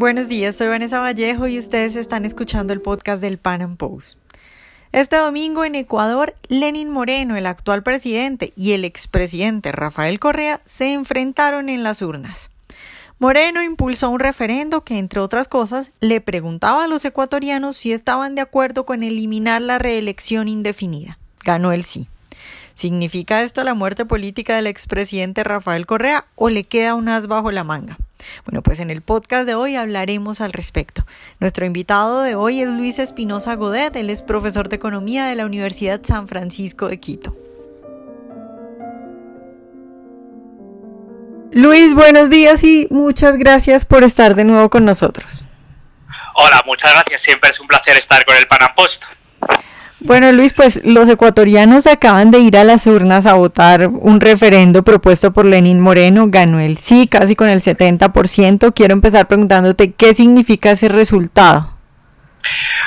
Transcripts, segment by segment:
Buenos días, soy Vanessa Vallejo y ustedes están escuchando el podcast del Pan Am Post. Este domingo en Ecuador, Lenin Moreno, el actual presidente, y el expresidente Rafael Correa se enfrentaron en las urnas. Moreno impulsó un referendo que, entre otras cosas, le preguntaba a los ecuatorianos si estaban de acuerdo con eliminar la reelección indefinida. Ganó el sí. ¿Significa esto la muerte política del expresidente Rafael Correa o le queda un as bajo la manga? Bueno, pues en el podcast de hoy hablaremos al respecto. Nuestro invitado de hoy es Luis Espinosa Godet, él es profesor de Economía de la Universidad San Francisco de Quito. Luis, buenos días y muchas gracias por estar de nuevo con nosotros. Hola, muchas gracias. Siempre es un placer estar con el Panam Post. Bueno, Luis, pues los ecuatorianos acaban de ir a las urnas a votar un referendo propuesto por Lenín Moreno. Ganó el sí, casi con el 70%. Quiero empezar preguntándote qué significa ese resultado.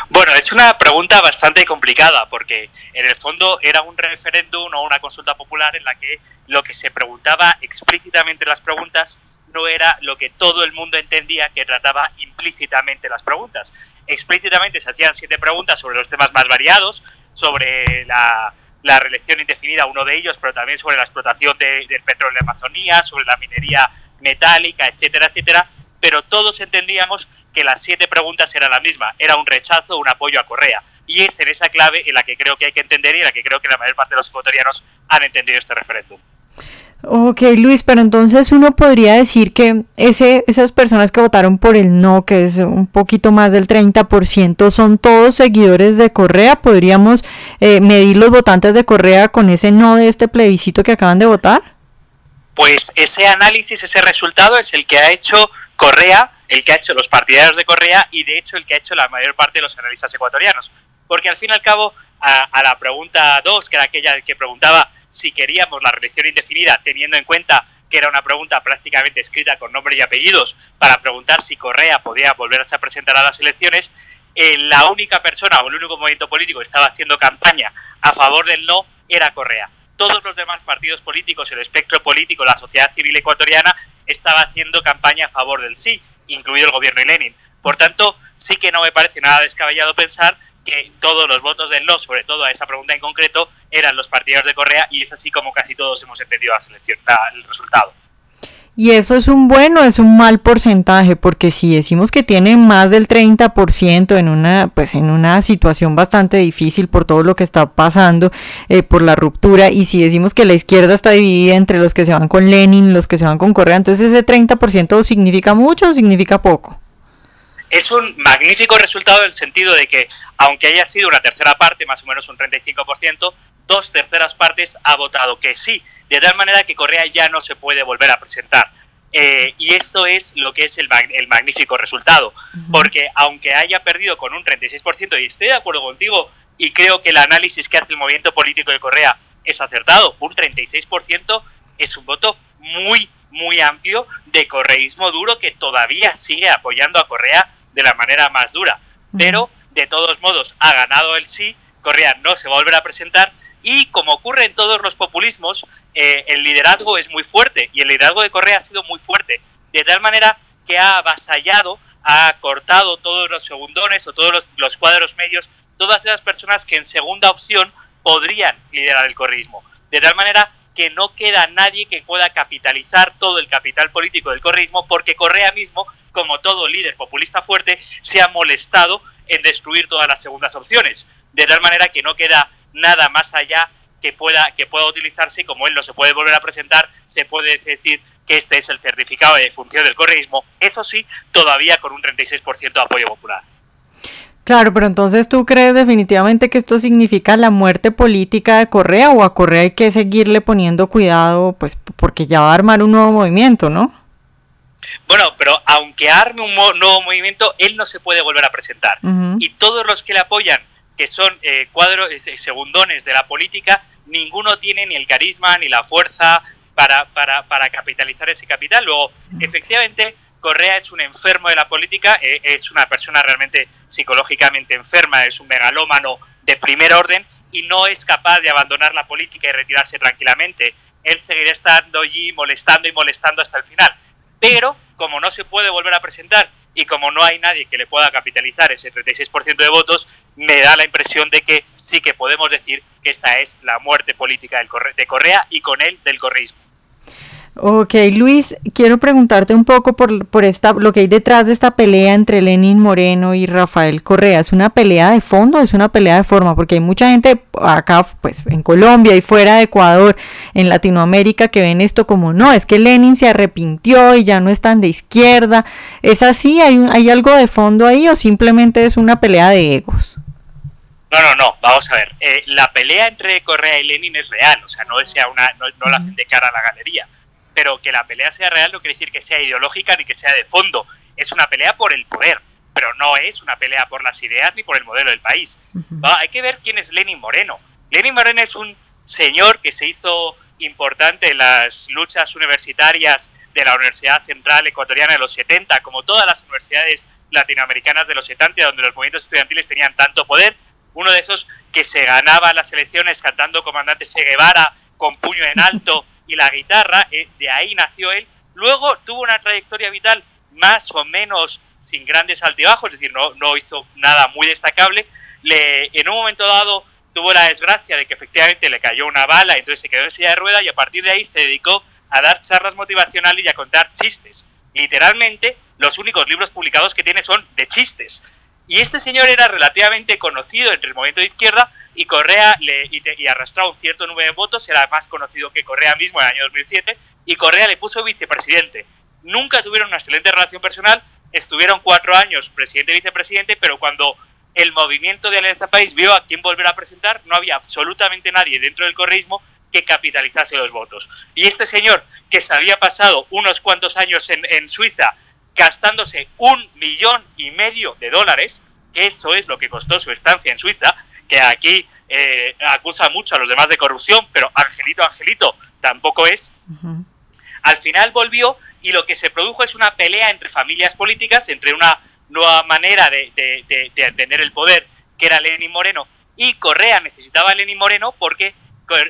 Bueno, es una pregunta bastante complicada porque en el fondo era un referéndum o una consulta popular en la que lo que se preguntaba explícitamente en las preguntas no era lo que todo el mundo entendía que trataba implícitamente las preguntas. Explícitamente se hacían siete preguntas sobre los temas más variados, sobre la, reelección indefinida, uno de ellos, pero también sobre la explotación del petróleo en Amazonía, sobre la minería metálica, etcétera, etcétera. Pero todos entendíamos que las siete preguntas eran la misma, era un rechazo, un apoyo a Correa. Y es en esa clave en la que creo que hay que entender y en la que creo que la mayor parte de los ecuatorianos han entendido este referéndum. Ok, Luis, pero entonces uno podría decir que ese, esas personas que votaron por el no, que es un poquito más del 30%, son todos seguidores de Correa. ¿Podríamos eh, medir los votantes de Correa con ese no de este plebiscito que acaban de votar? Pues ese análisis, ese resultado es el que ha hecho Correa, el que ha hecho los partidarios de Correa y de hecho el que ha hecho la mayor parte de los analistas ecuatorianos. Porque al fin y al cabo, a, a la pregunta 2, que era aquella que preguntaba si queríamos la reelección indefinida, teniendo en cuenta que era una pregunta prácticamente escrita con nombre y apellidos para preguntar si Correa podía volverse a presentar a las elecciones, eh, la única persona o el único movimiento político que estaba haciendo campaña a favor del no era Correa. Todos los demás partidos políticos, el espectro político, la sociedad civil ecuatoriana, estaba haciendo campaña a favor del sí, incluido el gobierno de Lenin. Por tanto, sí que no me parece nada descabellado pensar que todos los votos del no, sobre todo a esa pregunta en concreto, eran los partidarios de Correa y es así como casi todos hemos entendido la selección, el resultado. Y eso es un bueno, es un mal porcentaje, porque si decimos que tiene más del 30% en una, pues en una situación bastante difícil por todo lo que está pasando, eh, por la ruptura, y si decimos que la izquierda está dividida entre los que se van con Lenin, los que se van con Correa, entonces ese 30% significa mucho o significa poco es un magnífico resultado en el sentido de que, aunque haya sido una tercera parte, más o menos un 35%, dos terceras partes ha votado que sí, de tal manera que Correa ya no se puede volver a presentar. Eh, y esto es lo que es el, el magnífico resultado, porque aunque haya perdido con un 36%, y estoy de acuerdo contigo, y creo que el análisis que hace el movimiento político de Correa es acertado, un 36% es un voto muy, muy amplio de correísmo duro que todavía sigue apoyando a Correa de la manera más dura. Pero, de todos modos, ha ganado el sí, Correa no se va a volver a presentar y, como ocurre en todos los populismos, eh, el liderazgo es muy fuerte y el liderazgo de Correa ha sido muy fuerte, de tal manera que ha avasallado, ha cortado todos los segundones o todos los, los cuadros medios, todas esas personas que en segunda opción podrían liderar el correísmo. De tal manera que no queda nadie que pueda capitalizar todo el capital político del correísmo, porque Correa mismo, como todo líder populista fuerte, se ha molestado en destruir todas las segundas opciones, de tal manera que no queda nada más allá que pueda, que pueda utilizarse y como él no se puede volver a presentar, se puede decir que este es el certificado de función del correísmo, eso sí, todavía con un 36% de apoyo popular. Claro, pero entonces tú crees definitivamente que esto significa la muerte política de Correa o a Correa hay que seguirle poniendo cuidado, pues porque ya va a armar un nuevo movimiento, ¿no? Bueno, pero aunque arme un nuevo movimiento, él no se puede volver a presentar. Y todos los que le apoyan, que son eh, cuadros eh, segundones de la política, ninguno tiene ni el carisma ni la fuerza para, para, para capitalizar ese capital. Luego, efectivamente, Correa es un enfermo de la política, eh, es una persona realmente psicológicamente enferma, es un megalómano de primer orden y no es capaz de abandonar la política y retirarse tranquilamente. Él seguirá estando allí molestando y molestando hasta el final. Pero, como no se puede volver a presentar y como no hay nadie que le pueda capitalizar ese 36% de votos, me da la impresión de que sí que podemos decir que esta es la muerte política de Correa y con él del correísmo. Ok, Luis, quiero preguntarte un poco por, por esta, lo que hay detrás de esta pelea entre Lenin Moreno y Rafael Correa. ¿Es una pelea de fondo o es una pelea de forma? Porque hay mucha gente acá, pues en Colombia y fuera de Ecuador, en Latinoamérica, que ven esto como no, es que Lenin se arrepintió y ya no es tan de izquierda. ¿Es así? ¿Hay, hay algo de fondo ahí o simplemente es una pelea de egos? No, no, no, vamos a ver. Eh, la pelea entre Correa y Lenin es real, o sea, no, es una, no, no la hacen de cara a la galería pero que la pelea sea real no quiere decir que sea ideológica ni que sea de fondo. Es una pelea por el poder, pero no es una pelea por las ideas ni por el modelo del país. hay que ver quién es Lenin Moreno. Lenin Moreno es un señor que se hizo importante en las luchas universitarias de la Universidad Central Ecuatoriana de los 70, como todas las universidades latinoamericanas de los 70, donde los movimientos estudiantiles tenían tanto poder. Uno de esos que se ganaba las elecciones cantando Comandante Che Guevara con puño en alto y la guitarra, eh, de ahí nació él. Luego tuvo una trayectoria vital más o menos sin grandes altibajos, es decir, no, no hizo nada muy destacable. Le, en un momento dado tuvo la desgracia de que efectivamente le cayó una bala, entonces se quedó en silla de rueda y a partir de ahí se dedicó a dar charlas motivacionales y a contar chistes. Literalmente, los únicos libros publicados que tiene son de chistes. Y este señor era relativamente conocido entre el movimiento de izquierda y Correa le, y, arrastró un cierto número de votos, era más conocido que Correa mismo en el año 2007, y Correa le puso vicepresidente. Nunca tuvieron una excelente relación personal, estuvieron cuatro años presidente y vicepresidente, pero cuando el movimiento de Alianza País vio a quién volver a presentar, no había absolutamente nadie dentro del correísmo que capitalizase los votos. Y este señor, que se había pasado unos cuantos años en Suiza gastándose un millón y medio de dólares, que eso es lo que costó su estancia en Suiza, que aquí eh, acusa mucho a los demás de corrupción, pero Angelito, Angelito tampoco es. Al final volvió y lo que se produjo es una pelea entre familias políticas, entre una nueva manera de, de, entender el poder, que era Lenin Moreno, y Correa necesitaba a Lenin Moreno porque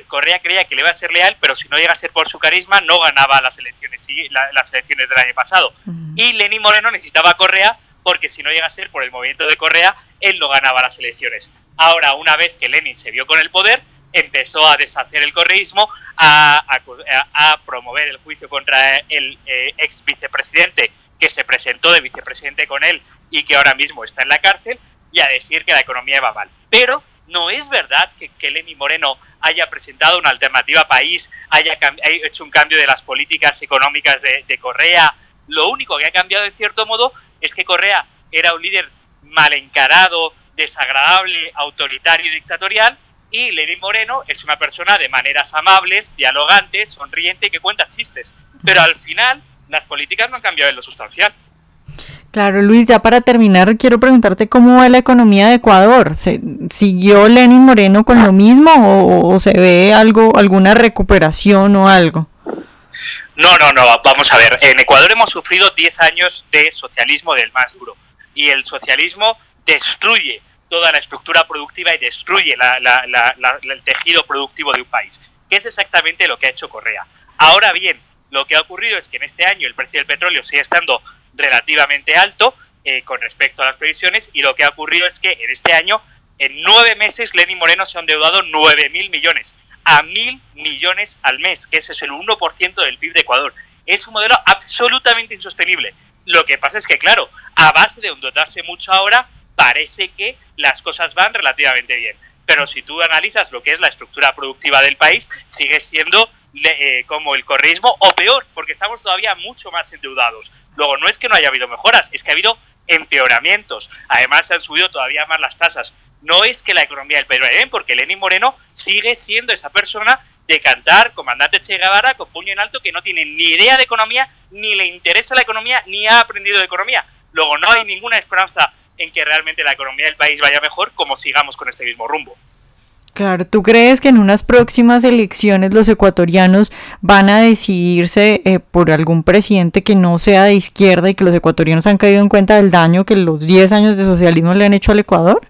Correa creía que le iba a ser leal, pero si no llega a ser por su carisma, no ganaba las elecciones, las elecciones del año pasado. Y Lenin Moreno necesitaba a Correa porque si no llega a ser por el movimiento de Correa, él no ganaba las elecciones. Ahora, una vez que Lenin se vio con el poder, empezó a deshacer el correísmo, a, promover el juicio contra el eh, ex vicepresidente que se presentó de vicepresidente con él y que ahora mismo está en la cárcel, y a decir que la economía va mal. Pero no es verdad que, que Lenin Moreno haya presentado una alternativa país, haya, hecho un cambio de las políticas económicas de, Correa. Lo único que ha cambiado en cierto modo es que Correa era un líder mal encarado, desagradable, autoritario y dictatorial, y Lenin Moreno es una persona de maneras amables, dialogantes, sonriente, que cuenta chistes. Pero al final, las políticas no han cambiado en lo sustancial. Claro, Luis, ya para terminar, quiero preguntarte cómo va la economía de Ecuador. ¿Se, ¿Siguió Lenin Moreno con lo mismo o, se ve algo, alguna recuperación o algo? No, no, no, vamos a ver. En Ecuador hemos sufrido 10 años de socialismo del más duro. Y el socialismo destruye toda la estructura productiva y destruye el tejido productivo de un país, que es exactamente lo que ha hecho Correa. Ahora bien, lo que ha ocurrido es que en este año el precio del petróleo sigue estando relativamente alto eh, con respecto a las previsiones y lo que ha ocurrido es que en este año, en nueve meses, Lenin Moreno se ha endeudado nueve mil millones, a mil millones al mes, que ese es el 1% del PIB de Ecuador. Es un modelo absolutamente insostenible. Lo que pasa es que, claro, a base de endeudarse mucho ahora, parece que las cosas van relativamente bien. Pero si tú analizas lo que es la estructura productiva del país, sigue siendo eh, como el correísmo o peor, porque estamos todavía mucho más endeudados. Luego, no es que no haya habido mejoras, es que ha habido empeoramientos. Además, se han subido todavía más las tasas. No es que la economía del país vaya porque Lenín Moreno sigue siendo esa persona de cantar comandante Che Guevara con puño en alto que no tiene ni idea de economía, ni le interesa la economía, ni ha aprendido de economía. Luego, no hay ninguna esperanza en que realmente la economía del país vaya mejor como sigamos con este mismo rumbo. Claro, ¿tú crees que en unas próximas elecciones los ecuatorianos van a decidirse eh, por algún presidente que no sea de izquierda y que los ecuatorianos han caído en cuenta del daño que los 10 años de socialismo le han hecho al Ecuador?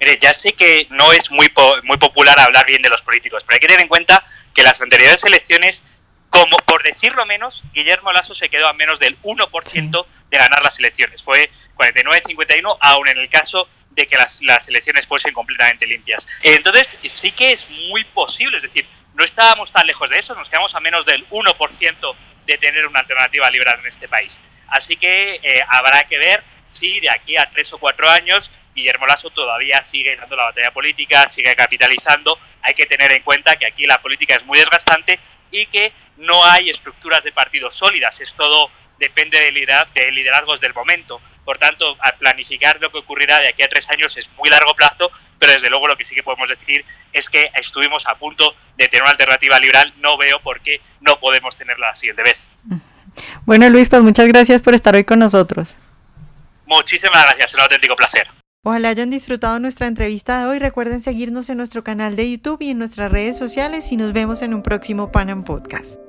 Mire, ya sé que no es muy, muy popular hablar bien de los políticos, pero hay que tener en cuenta que las anteriores elecciones, como por decirlo menos, Guillermo Lasso se quedó a menos del 1% de ganar las elecciones. Fue 49-51, aún en el caso de que las, las, elecciones fuesen completamente limpias. Entonces, sí que es muy posible, es decir, no estábamos tan lejos de eso, nos quedamos a menos del 1% de tener una alternativa liberal en este país. Así que eh, habrá que ver si de aquí a tres o cuatro años Guillermo Lasso todavía sigue dando la batalla política, sigue capitalizando. Hay que tener en cuenta que aquí la política es muy desgastante y que no hay estructuras de partidos sólidas. Es todo depende de liderazgos del momento. Por tanto, al planificar lo que ocurrirá de aquí a tres años es muy largo plazo, pero desde luego lo que sí que podemos decir es que estuvimos a punto de tener una alternativa liberal. No veo por qué no podemos tenerla la siguiente vez. Bueno, Luis, pues muchas gracias por estar hoy con nosotros. Muchísimas gracias, es un auténtico placer. Ojalá hayan disfrutado nuestra entrevista de hoy. Recuerden seguirnos en nuestro canal de YouTube y en nuestras redes sociales y nos vemos en un próximo Panam Podcast.